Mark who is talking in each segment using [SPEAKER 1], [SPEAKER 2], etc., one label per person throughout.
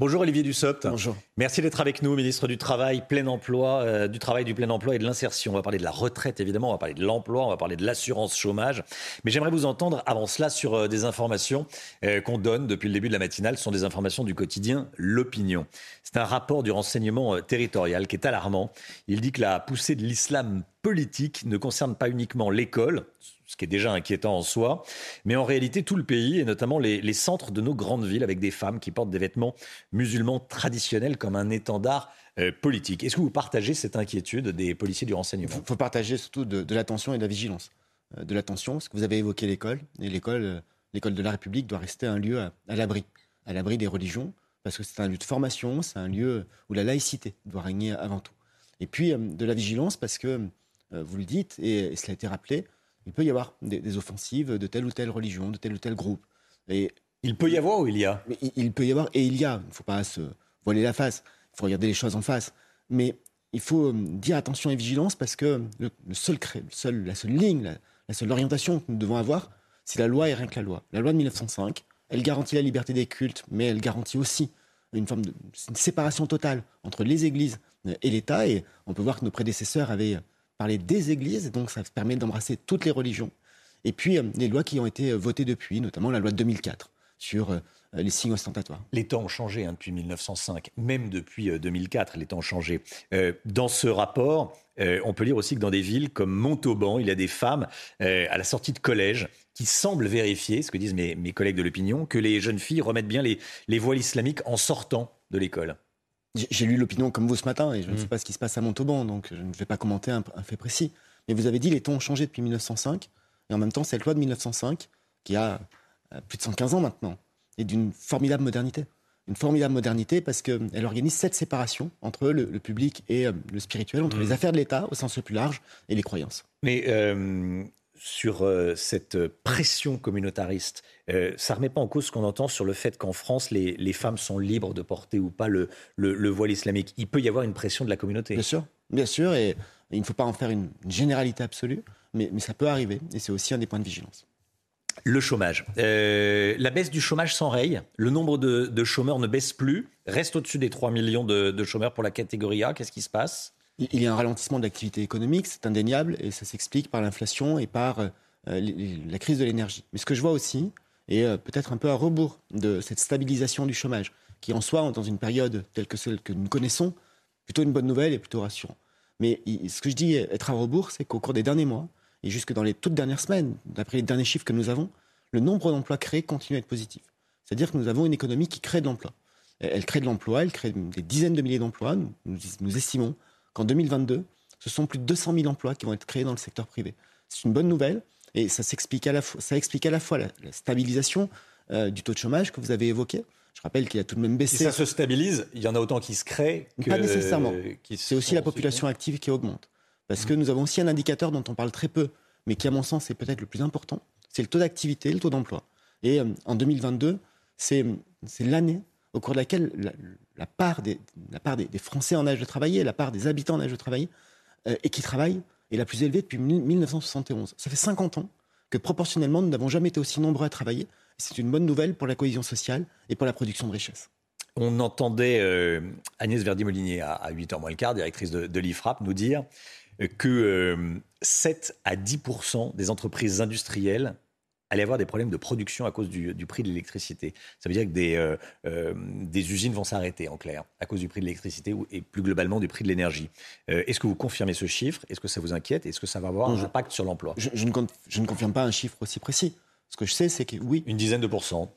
[SPEAKER 1] Bonjour Olivier Dussopt.
[SPEAKER 2] Bonjour.
[SPEAKER 1] Merci d'être avec nous, ministre du Travail, plein emploi, euh, du travail, du plein emploi et de l'insertion. On va parler de la retraite évidemment, on va parler de l'emploi, on va parler de l'assurance chômage. Mais j'aimerais vous entendre avant cela sur euh, des informations euh, qu'on donne depuis le début de la matinale. Ce sont des informations du quotidien L'Opinion. C'est un rapport du renseignement territorial qui est alarmant. Il dit que la poussée de l'islam politique ne concerne pas uniquement l'école, ce qui est déjà inquiétant en soi, mais en réalité tout le pays, et notamment les, centres de nos grandes villes, avec des femmes qui portent des vêtements musulmans traditionnels comme un étendard euh, politique. Est-ce que vous partagez cette inquiétude des policiers du renseignement?
[SPEAKER 2] Il faut, partager surtout de, l'attention et de la vigilance. Euh, de l'attention, parce que vous avez évoqué l'école, et l'école, euh, l'école de la République doit rester un lieu à, l'abri, à l'abri des religions, parce que c'est un lieu de formation, c'est un lieu où la laïcité doit régner avant tout. Et puis de la vigilance, parce que, vous le dites, et cela a été rappelé, il peut y avoir des, des, offensives de telle ou telle religion, de tel ou tel groupe.
[SPEAKER 1] Et il peut y avoir ou il y a?
[SPEAKER 2] Il, il, peut y avoir et il y a. Il ne faut pas se voiler la face. Il faut regarder les choses en face. Mais il faut dire attention et vigilance parce que le, le seul, la seule ligne, la, la, seule orientation que nous devons avoir, c'est la loi et rien que la loi. La loi de 1905, elle garantit la liberté des cultes, mais elle garantit aussi une forme de une séparation totale entre les églises et l'État. Et on peut voir que nos prédécesseurs avaient parler des églises, donc ça permet d'embrasser toutes les religions. Et puis euh, les lois qui ont été votées depuis, notamment la loi de 2004 sur euh, les signes ostentatoires.
[SPEAKER 1] Les temps ont changé hein, depuis 1905, même depuis euh, 2004, les temps ont changé. Euh, dans ce rapport, euh, on peut lire aussi que dans des villes comme Montauban, il y a des femmes à la sortie de collège qui semblent vérifier, ce que disent mes, collègues de l'opinion, que les jeunes filles remettent bien les voiles islamiques en sortant de l'école.
[SPEAKER 2] J'ai lu l'opinion comme vous ce matin et je ne sais pas ce qui se passe à Montauban, donc je ne vais pas commenter un, un, fait précis. Mais vous avez dit les temps ont changé depuis 1905 et en même temps cette loi de 1905 qui a plus de 115 ans maintenant est d'une formidable modernité. Une formidable modernité parce qu'elle organise cette séparation entre le, le public et euh, le spirituel, entre mmh. les affaires de l'État au sens le plus large et les croyances.
[SPEAKER 1] Mais euh, sur euh, cette pression communautariste, euh, ça ne remet pas en cause ce qu'on entend sur le fait qu'en France, les, les, femmes sont libres de porter ou pas le, le, le, voile islamique. Il peut y avoir une pression de la communauté.
[SPEAKER 2] Bien sûr, bien sûr, et, il ne faut pas en faire une, une généralité absolue, mais, mais, ça peut arriver, et c'est aussi un des points de vigilance.
[SPEAKER 1] Le chômage. Euh, la baisse du chômage s'enraye. Le nombre de, de, chômeurs ne baisse plus, reste au-dessus des 3 millions de, de chômeurs pour la catégorie A. Qu'est-ce qui se passe?
[SPEAKER 2] Il y a un ralentissement de l'activité économique, c'est indéniable, et ça s'explique par l'inflation et par euh, la crise de l'énergie. Mais ce que je vois aussi, et euh, peut-être un peu à rebours de cette stabilisation du chômage, qui en soi, dans une période telle que celle que nous connaissons, plutôt une bonne nouvelle et plutôt rassurant. Mais ce que je dis être à rebours, c'est qu'au cours des derniers mois, et jusque dans les toutes dernières semaines, d'après les derniers chiffres que nous avons, le nombre d'emplois créés continue à être positif. C'est-à-dire que nous avons une économie qui crée de l'emploi. Elle crée de l'emploi, elle crée des dizaines de milliers d'emplois. Nous, nous, estimons qu'en 2022, ce sont plus de 200 000 emplois qui vont être créés dans le secteur privé. C'est une bonne nouvelle et ça, s'explique à la fois, ça explique à la fois la, la stabilisation euh, du taux de chômage que vous avez évoqué. Je rappelle qu'il a tout de même baissé.
[SPEAKER 1] Si ça se stabilise, il y en a autant qui se créent que.
[SPEAKER 2] Pas nécessairement. C'est aussi la population active qui augmente. Parce que nous avons aussi un indicateur dont on parle très peu, mais qui, à mon sens, est peut-être le plus important. C'est le taux d'activité, le taux d'emploi. Et euh, en 2022, c'est l'année au cours de laquelle la, la part, des, la part des, Français en âge de travailler, la part des habitants en âge de travailler, euh, et qui travaillent, est la plus élevée depuis 1971. Ça fait 50 ans que proportionnellement, nous n'avons jamais été aussi nombreux à travailler. C'est une bonne nouvelle pour la cohésion sociale et pour la production de richesse.
[SPEAKER 1] On entendait euh, Agnès Verdi-Molinier à, à 8h moins le quart, directrice de, l'IFRAP, nous dire que euh, 7 à 10% des entreprises industrielles allaient avoir des problèmes de production à cause du, du prix de l'électricité. Ça veut dire que des, euh, euh, des usines vont s'arrêter, en clair, à cause du prix de l'électricité et plus globalement du prix de l'énergie. Euh, Est-ce que vous confirmez ce chiffre? Est-ce que ça vous inquiète? Est-ce que ça va avoir non, un
[SPEAKER 2] je,
[SPEAKER 1] impact sur l'emploi?
[SPEAKER 2] Je, je, je, ne confirme pas un chiffre aussi précis. Ce que je sais, c'est que oui.
[SPEAKER 1] Une dizaine de pourcents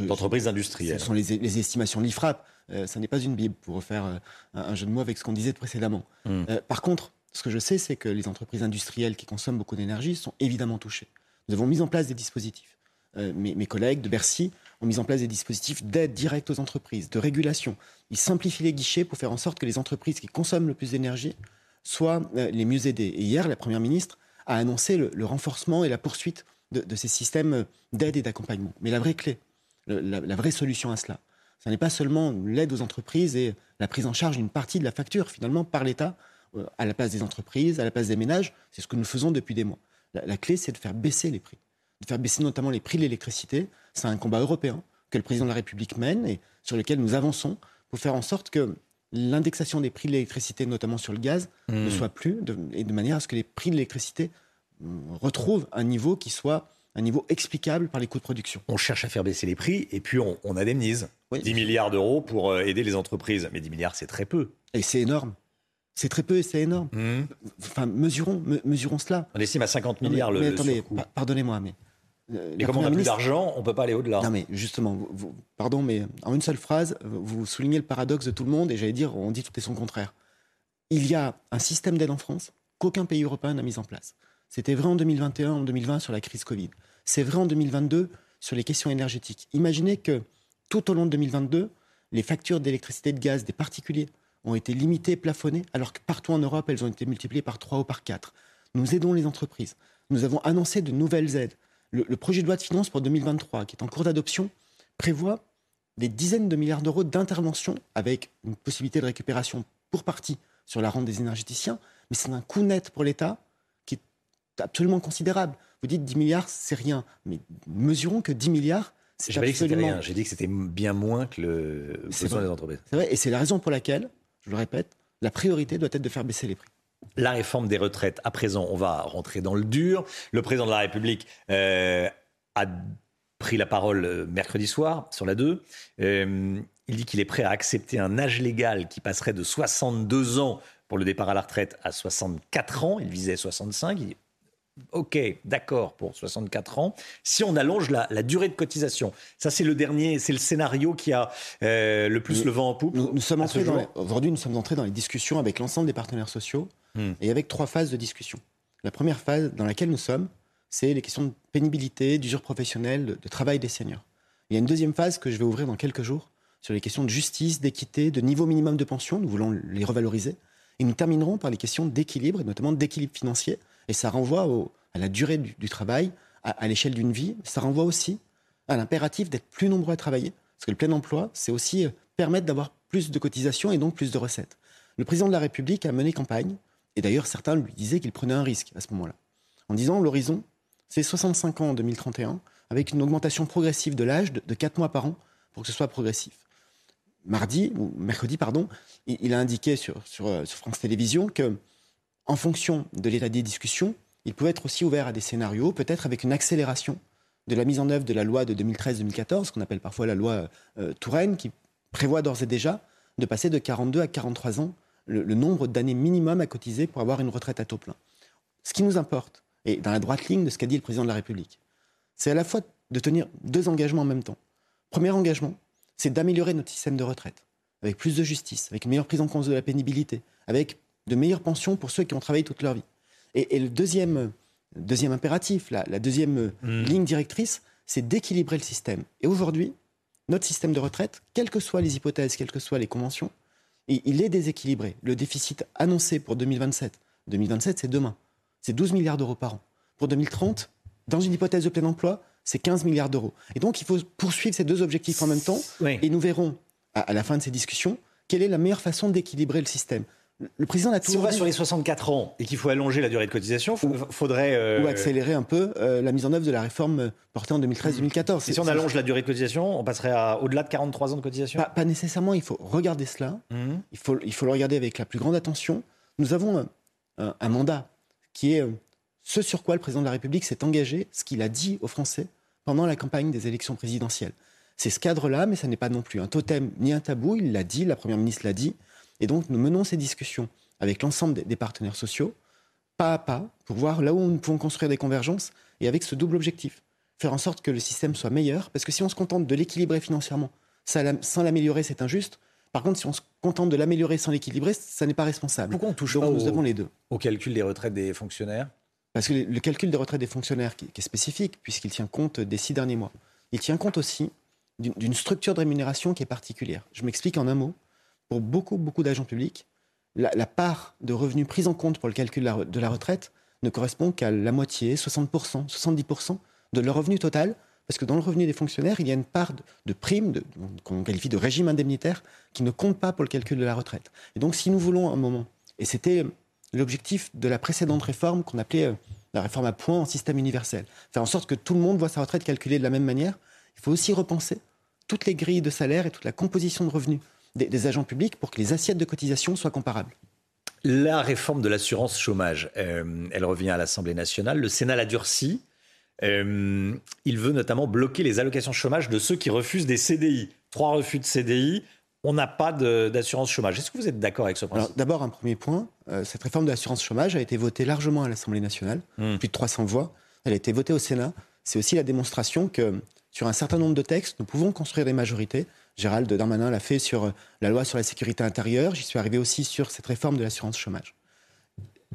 [SPEAKER 1] d'entreprises industrielles.
[SPEAKER 2] Ce sont les, les estimations de l'IFRAP. Ça n'est pas une Bible pour refaire un, un, jeu de mots avec ce qu'on disait précédemment.
[SPEAKER 1] Hmm.
[SPEAKER 2] Par contre, ce que je sais, c'est que les entreprises industrielles qui consomment beaucoup d'énergie sont évidemment touchées. Nous avons mis en place des dispositifs. Euh, mes, collègues de Bercy ont mis en place des dispositifs d'aide directe aux entreprises, de régulation. Ils simplifient les guichets pour faire en sorte que les entreprises qui consomment le plus d'énergie soient euh, les mieux aidées. Et hier, la Première ministre a annoncé le, renforcement et la poursuite de, ces systèmes d'aide et d'accompagnement. Mais la vraie clé, la vraie solution à cela, ce n'est pas seulement l'aide aux entreprises et la prise en charge d'une partie de la facture, finalement, par l'État, euh, à la place des entreprises, à la place des ménages. C'est ce que nous faisons depuis des mois. La, la clé, c'est de faire baisser les prix, de faire baisser notamment les prix de l'électricité. C'est un combat européen que le président de la République mène et sur lequel nous avançons pour faire en sorte que l'indexation des prix de l'électricité, notamment sur le gaz, ne soit plus, de- et de manière à ce que les prix de l'électricité euh, retrouvent un niveau qui soit un niveau explicable par les coûts de production.
[SPEAKER 1] On cherche à faire baisser les prix et puis on, on indemnise.
[SPEAKER 2] Oui.
[SPEAKER 1] 10 milliards d'euros pour euh, aider les entreprises. Mais 10 milliards, c'est très peu.
[SPEAKER 2] Et c'est énorme. C'est très peu et c'est énorme. Enfin, mesurons, me- mesurons cela.
[SPEAKER 1] On estime à 50
[SPEAKER 2] Non, mais-
[SPEAKER 1] milliards le,
[SPEAKER 2] mais attendez, pa- pardonnez-moi, mais. euh,
[SPEAKER 1] Mais comme on n'a plus d'argent, on peut pas aller au-delà.
[SPEAKER 2] Non, mais justement, vous- vous- pardon, mais en une seule phrase, vous soulignez le paradoxe de tout le monde, et j'allais dire, on dit tout et son contraire. Il y a un système d'aide en France qu'aucun pays européen n'a mis en place. C'était vrai en 2021, en 2020 sur la crise Covid. C'est vrai en 2022 sur les questions énergétiques. Imaginez que tout au long de 2022, les factures d'électricité et de gaz des particuliers ont été limitées, plafonnées, alors que partout en Europe, elles ont été multipliées par 3 ou par 4. Nous aidons les entreprises. Nous avons annoncé de nouvelles aides. Le, le projet de loi de finances pour 2023, qui est en cours d'adoption, prévoit des dizaines de milliards d'euros d'intervention avec une possibilité de récupération pour partie sur la rente des énergéticiens, mais c'est un coût net pour l'État qui est absolument considérable. Vous dites 10 milliards, c'est rien, mais mesurons que 10 milliards, c'est absolument...
[SPEAKER 1] J'ai dit que c'était bien moins que le besoin des entreprises.
[SPEAKER 2] C'est vrai, et c'est la raison pour laquelle, je le répète, la priorité doit être de faire baisser les prix.
[SPEAKER 1] La réforme des retraites. À présent, on va rentrer dans le dur. Le président de la République euh, a pris la parole euh, mercredi soir sur la 2. Euh, il dit qu'il est prêt à accepter un âge légal qui passerait de 62 ans pour le départ à la retraite à 64 ans. Il visait 65. Il OK, d'accord pour 64 ans. Si on allonge la, la durée de cotisation, ça c'est le dernier, c'est le scénario qui a euh, le plus le vent en poupe.
[SPEAKER 2] Nous, nous sommes entrés aujourd'hui, nous sommes entrés dans les discussions avec l'ensemble des partenaires sociaux
[SPEAKER 1] Hmm.
[SPEAKER 2] et avec trois phases de discussion. La première phase dans laquelle nous sommes, c'est les questions de pénibilité, d'usure professionnelle, de, de travail des seniors. Il y a une deuxième phase que je vais ouvrir dans quelques jours sur les questions de justice, d'équité, de niveau minimum de pension. Nous voulons les revaloriser. Et nous terminerons par les questions d'équilibre, et notamment d'équilibre financier. Et ça renvoie à la durée du, travail, à, l'échelle d'une vie. Ça renvoie aussi à l'impératif d'être plus nombreux à travailler. Parce que le plein emploi, c'est aussi euh, permettre d'avoir plus de cotisations et donc plus de recettes. Le président de la République a mené campagne, et d'ailleurs certains lui disaient qu'il prenait un risque à ce moment-là, en disant l'horizon, c'est 65 ans en 2031, avec une augmentation progressive de l'âge de, de 4 mois par an pour que ce soit progressif. Mardi, ou mercredi, pardon, il, a indiqué sur, sur, euh, sur France Télévisions que, en fonction de l'état des discussions, il pouvait être aussi ouvert à des scénarios, peut-être avec une accélération de la mise en œuvre de la loi de 2013-2014, qu'on appelle parfois la loi euh, Touraine, qui prévoit d'ores et déjà de passer de 42 à 43 ans le, le nombre d'années minimum à cotiser pour avoir une retraite à taux plein. Ce qui nous importe, et dans la droite ligne de ce qu'a dit le président de la République, c'est à la fois de tenir deux engagements en même temps. Premier engagement, c'est d'améliorer notre système de retraite, avec plus de justice, avec une meilleure prise en compte de la pénibilité, avec de meilleures pensions pour ceux qui ont travaillé toute leur vie. Et, et le deuxième, deuxième impératif, la, la deuxième euh,
[SPEAKER 1] Mm.
[SPEAKER 2] ligne directrice, c'est d'équilibrer le système. Et aujourd'hui, notre système de retraite, quelles que soient les hypothèses, quelles que soient les conventions, il, il est déséquilibré. Le déficit annoncé pour 2027, 2027 c'est demain, c'est 12 milliards d'euros par an. Pour 2030, dans une hypothèse de plein emploi, c'est 15 milliards d'euros. Et donc il faut poursuivre ces deux objectifs en même temps,
[SPEAKER 1] Oui.
[SPEAKER 2] et nous verrons à, à la fin de ces discussions quelle est la meilleure façon d'équilibrer le système. Le- président l'a
[SPEAKER 1] Si on va
[SPEAKER 2] dit.
[SPEAKER 1] sur les 64 ans et qu'il faut allonger la durée de cotisation, il faudrait. euh,
[SPEAKER 2] ou accélérer un peu euh, la mise en œuvre de la réforme euh, portée en 2013-2014.
[SPEAKER 1] Et
[SPEAKER 2] C'est-
[SPEAKER 1] si on allonge la durée de cotisation, on passerait à au-delà de 43 ans de cotisation?
[SPEAKER 2] Pas, pas nécessairement, il faut regarder cela.
[SPEAKER 1] Mhm.
[SPEAKER 2] Il faut, il faut le regarder avec la plus grande attention. Nous avons un, un- mandat qui est ce sur quoi le président de la République s'est engagé, ce qu'il a dit aux Français pendant la campagne des élections présidentielles. C'est ce cadre-là, mais ça n'est pas non plus un totem ni un tabou. Il l'a dit, la Première ministre l'a dit. Et donc, nous menons ces discussions avec l'ensemble des, partenaires sociaux, pas à pas, pour voir là où nous pouvons construire des convergences, et avec ce double objectif. Faire en sorte que le système soit meilleur, parce que si on se contente de l'équilibrer financièrement, ça sans l'améliorer, c'est injuste. Par contre, si on se contente de l'améliorer sans l'équilibrer, ça n'est pas responsable.
[SPEAKER 1] Pourquoi on touche
[SPEAKER 2] Donc,
[SPEAKER 1] pas
[SPEAKER 2] nous
[SPEAKER 1] au-
[SPEAKER 2] avons les deux.
[SPEAKER 1] Au calcul des retraites des fonctionnaires?
[SPEAKER 2] Parce que le calcul des retraites des fonctionnaires, qui, qui est spécifique, puisqu'il tient compte des six derniers mois, il tient compte aussi d'une structure de rémunération qui est particulière. Je m'explique en un mot. Pour beaucoup, beaucoup d'agents publics, la, part de revenus prise en compte pour le calcul de la retraite ne correspond qu'à la moitié, 60%, 70% de leur revenu total, parce que dans le revenu des fonctionnaires, il y a une part de, prime, qu'on qualifie de régime indemnitaire, qui ne compte pas pour le calcul de la retraite. Et donc, si nous voulons un moment, et c'était l'objectif de la précédente réforme qu'on appelait euh, la réforme à points en système universel, faire en sorte que tout le monde voit sa retraite calculée de la même manière, il faut aussi repenser toutes les grilles de salaire et toute la composition de revenus des agents publics pour que les assiettes de cotisation soient comparables.
[SPEAKER 1] La réforme de l'assurance chômage, euh, elle revient à l'Assemblée nationale. Le Sénat l'a durci. Euh, il veut notamment bloquer les allocations chômage de ceux qui refusent des CDI. Trois refus de CDI, on n'a pas d'assurance chômage. Est-ce que vous êtes d'accord avec ce principe?
[SPEAKER 2] D'abord, un premier point. Euh, cette réforme de l'assurance chômage a été votée largement à l'Assemblée nationale, hmm. plus de 300 voix. Elle a été votée au Sénat. C'est aussi la démonstration que sur un certain nombre de textes, nous pouvons construire des majorités. Gérald Darmanin l'a fait sur euh, la loi sur la sécurité intérieure. J'y suis arrivé aussi sur cette réforme de l'assurance chômage.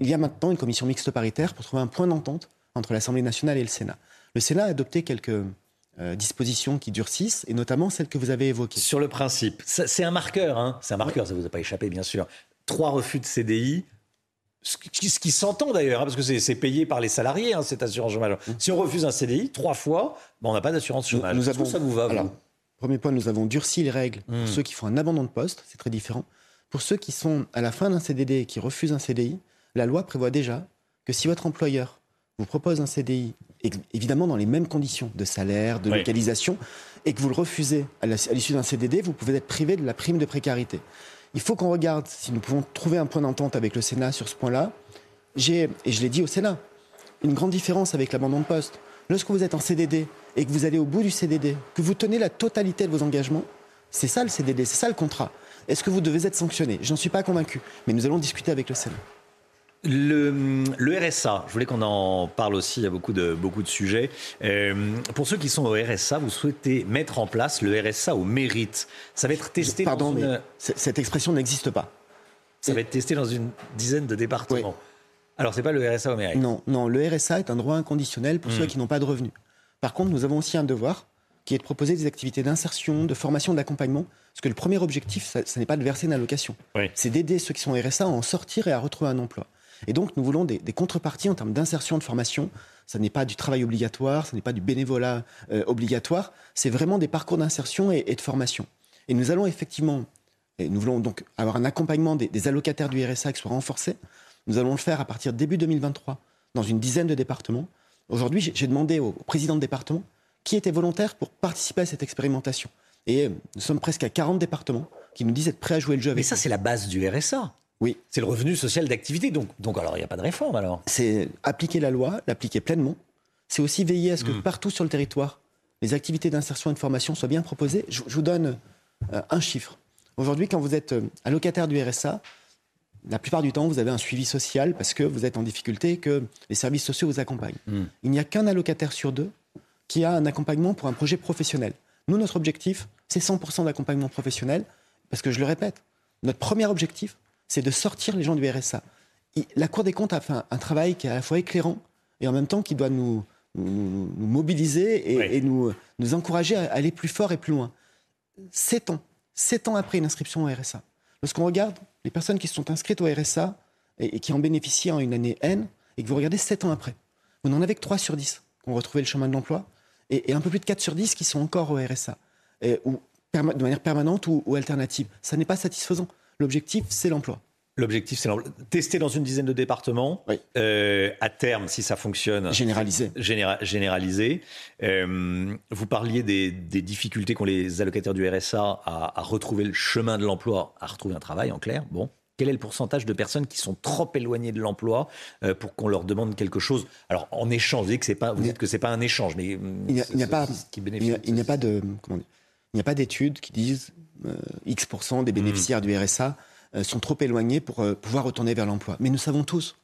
[SPEAKER 2] Il y a maintenant une commission mixte paritaire pour trouver un point d'entente entre l'Assemblée nationale et le Sénat. Le Sénat a adopté quelques euh, dispositions qui durcissent, et notamment celles que vous avez évoquées.
[SPEAKER 1] Sur le principe, c'est un marqueur, hein c'est un marqueur, ça ne vous a pas échappé bien sûr. Trois refus de CDI, ce qui, s'entend d'ailleurs, hein, parce que c'est payé par les salariés, hein, cette assurance chômage. Mmh. Si on refuse un CDI trois fois, ben, on n'a pas d'assurance chômage. Nous, avons, ça vous va
[SPEAKER 2] Premier point, nous avons durci les règles pour hmm. ceux qui font un abandon de poste, c'est très différent. Pour ceux qui sont à la fin d'un CDD et qui refusent un CDI, la loi prévoit déjà que si votre employeur vous propose un CDI, évidemment dans les mêmes conditions de salaire, de localisation, et que vous le refusez à l'issue d'un CDD, vous pouvez être privé de la prime de précarité. Il faut qu'on regarde si nous pouvons trouver un point d'entente avec le Sénat sur ce point-là. J'ai, et je l'ai dit au Sénat, une grande différence avec l'abandon de poste. Lorsque vous êtes en CDD et que vous allez au bout du CDD, que vous tenez la totalité de vos engagements, c'est ça le CDD, c'est ça le contrat. Est-ce que vous devez être sanctionné? J'en suis pas convaincu, mais nous allons discuter avec le Sénat.
[SPEAKER 1] Le, RSA, je voulais qu'on en parle aussi, il y a beaucoup de, beaucoup de sujets. Euh, pour ceux qui sont au RSA, vous souhaitez mettre en place le RSA au mérite. Ça va être testé
[SPEAKER 2] Pardon, mais cette expression n'existe pas.
[SPEAKER 1] Ça va être testé dans une dizaine de départements. Alors, c'est pas le RSA au mérite
[SPEAKER 2] Non, non, le RSA est un droit inconditionnel pour ceux hmm. qui n'ont pas de revenus. Par contre, nous avons aussi un devoir qui est de proposer des activités d'insertion, de formation, d'accompagnement. Parce que le premier objectif, ce n'est pas de verser une allocation. C'est d'aider ceux qui sont RSA à en sortir et à retrouver un emploi. Et donc, nous voulons des, contreparties en termes d'insertion, de formation. Ce n'est pas du travail obligatoire, ce n'est pas du bénévolat euh, obligatoire. C'est vraiment des parcours d'insertion et, de formation. Et nous allons effectivement, et nous voulons donc avoir un accompagnement des, des allocataires du RSA qui soit renforcé. Nous allons le faire à partir de début 2023 dans une dizaine de départements. Aujourd'hui, j'ai demandé au président de département qui était volontaire pour participer à cette expérimentation. Et euh, nous sommes presque à 40 départements qui nous disent être prêts à jouer le jeu avec
[SPEAKER 1] Mais ça, c'est la base du RSA.
[SPEAKER 2] Oui.
[SPEAKER 1] C'est le revenu social d'activité. Donc, donc alors, il n'y a pas de réforme alors
[SPEAKER 2] C'est appliquer la loi, l'appliquer pleinement. C'est aussi veiller à ce que hmm. partout sur le territoire, les activités d'insertion et de formation soient bien proposées. Je, vous donne euh, un chiffre. Aujourd'hui, quand vous êtes euh, allocataire du RSA, la plupart du temps, vous avez un suivi social parce que vous êtes en difficulté et que les services sociaux vous accompagnent. Hmm. Il n'y a qu'un allocataire sur deux qui a un accompagnement pour un projet professionnel. Nous, notre objectif, c'est 100% d'accompagnement professionnel parce que je le répète, notre premier objectif, c'est de sortir les gens du RSA. la Cour des comptes a fait un, travail qui est à la fois éclairant et en même temps qui doit nous, mobiliser et, nous, nous encourager à aller plus fort et plus loin. Sept ans, sept ans après une inscription au RSA, lorsqu'on regarde les personnes qui sont inscrites au RSA et, qui en bénéficient en une année N, et que vous regardez 7 ans après, vous n'en avez que 3 sur 10 qui ont retrouvé le chemin de l'emploi, et, un peu plus de 4 sur 10 qui sont encore au RSA, ou de manière permanente ou, alternative. Ça n'est pas satisfaisant. L'objectif, c'est l'emploi.
[SPEAKER 1] L'objectif, c'est tester dans une dizaine de départements. Euh, à terme, si ça fonctionne.
[SPEAKER 2] Généraliser.
[SPEAKER 1] généraliser. Euh, vous parliez des, difficultés qu'ont les allocataires du RSA à, à, retrouver le chemin de l'emploi, à retrouver un travail, en clair. Bon. Quel est le pourcentage de personnes qui sont trop éloignées de l'emploi euh, pour qu'on leur demande quelque chose? Alors, en échange, vous dites que c'est pas, vous dites que c'est pas un échange, mais
[SPEAKER 2] il n'y a, pas, il n'y a, pas de, il n'y a pas d'études qui disent X des bénéficiaires du RSA sont trop éloignés pour euh, pouvoir retourner vers l'emploi. Mais nous savons tous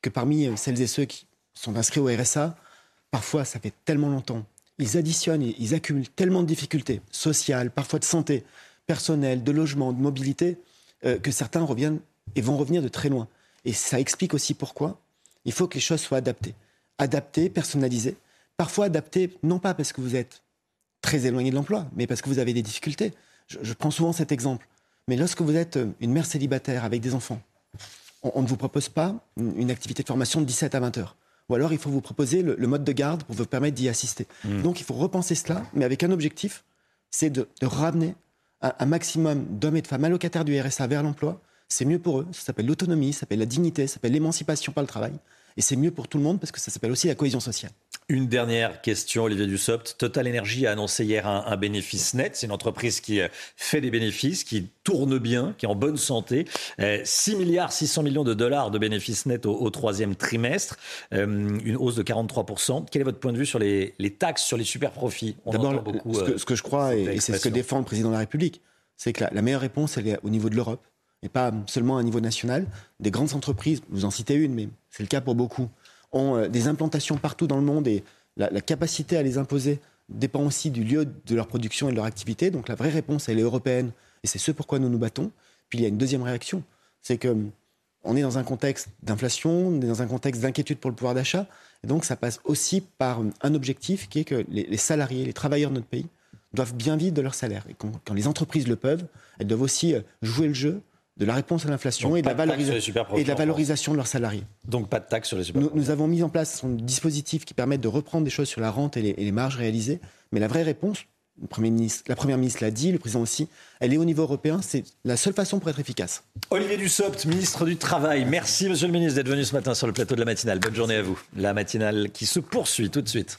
[SPEAKER 2] que parmi euh, celles et ceux qui sont inscrits au RSA, parfois ça fait tellement longtemps, ils additionnent, ils accumulent tellement de difficultés sociales, parfois de santé, personnelle, de logement, de mobilité, que certains reviennent et vont revenir de très loin. Et ça explique aussi pourquoi il faut que les choses soient adaptées. Adaptées, personnalisées, parfois adaptées, non pas parce que vous êtes très éloigné de l'emploi, mais parce que vous avez des difficultés. Je, prends souvent cet exemple. Mais lorsque vous êtes une mère célibataire avec des enfants, on, on ne vous propose pas une, une, activité de formation de 17 à 20 heures. Ou alors il faut vous proposer le, le mode de garde pour vous permettre d'y assister. Mmh. Donc il faut repenser cela, mais avec un objectif, c'est de, de, ramener un, un maximum d'hommes et de femmes allocataires du RSA vers l'emploi. C'est mieux pour eux, ça s'appelle l'autonomie, ça s'appelle la dignité, ça s'appelle l'émancipation par le travail. Et c'est mieux pour tout le monde parce que ça s'appelle aussi la cohésion sociale.
[SPEAKER 1] Une dernière question, Olivier Dussopt. Total Energy a annoncé hier un, un bénéfice net. C'est une entreprise qui euh, fait des bénéfices, qui tourne bien, qui est en bonne santé. Euh, 6 milliards 600 millions de dollars de bénéfices nets au, au troisième trimestre, euh, une hausse de 43%. Quel est votre point de vue sur les, les taxes sur les super profits
[SPEAKER 2] D'abord, ce, que, ce que je crois, et, et c'est ce que défend le président de la République, c'est que la, la meilleure réponse, elle est au niveau de l'Europe et pas seulement à un niveau national. Des grandes entreprises, vous en citez une, mais c'est le cas pour beaucoup, ont euh, des implantations partout dans le monde et la, capacité à les imposer dépend aussi du lieu de leur production et de leur activité. Donc la vraie réponse, elle est européenne et c'est ce pourquoi nous nous battons. Puis il y a une deuxième réaction, c'est que on est dans un contexte d'inflation, on est dans un contexte d'inquiétude pour le pouvoir d'achat, et donc ça passe aussi par un objectif qui est que les, salariés, les travailleurs de notre pays doivent bien vivre de leur salaire. Et quand, quand les entreprises le peuvent, elles doivent aussi euh, jouer le jeu de la réponse à l'inflation et, de la, valorisa et de la valorisation de leurs salariés.
[SPEAKER 1] Donc pas de taxe sur les super
[SPEAKER 2] nous, nous, avons mis en place un dispositif qui permet de reprendre des choses sur la rente et les, et les marges réalisées. Mais la vraie réponse, le Premier ministre, la Première ministre l'a dit, le Président aussi, elle est au niveau européen. C'est la seule façon pour être efficace.
[SPEAKER 1] Olivier Dussopt, ministre du Travail. Merci Monsieur le Ministre d'être venu ce matin sur le plateau de la matinale. Bonne journée à vous. La matinale qui se poursuit tout de suite.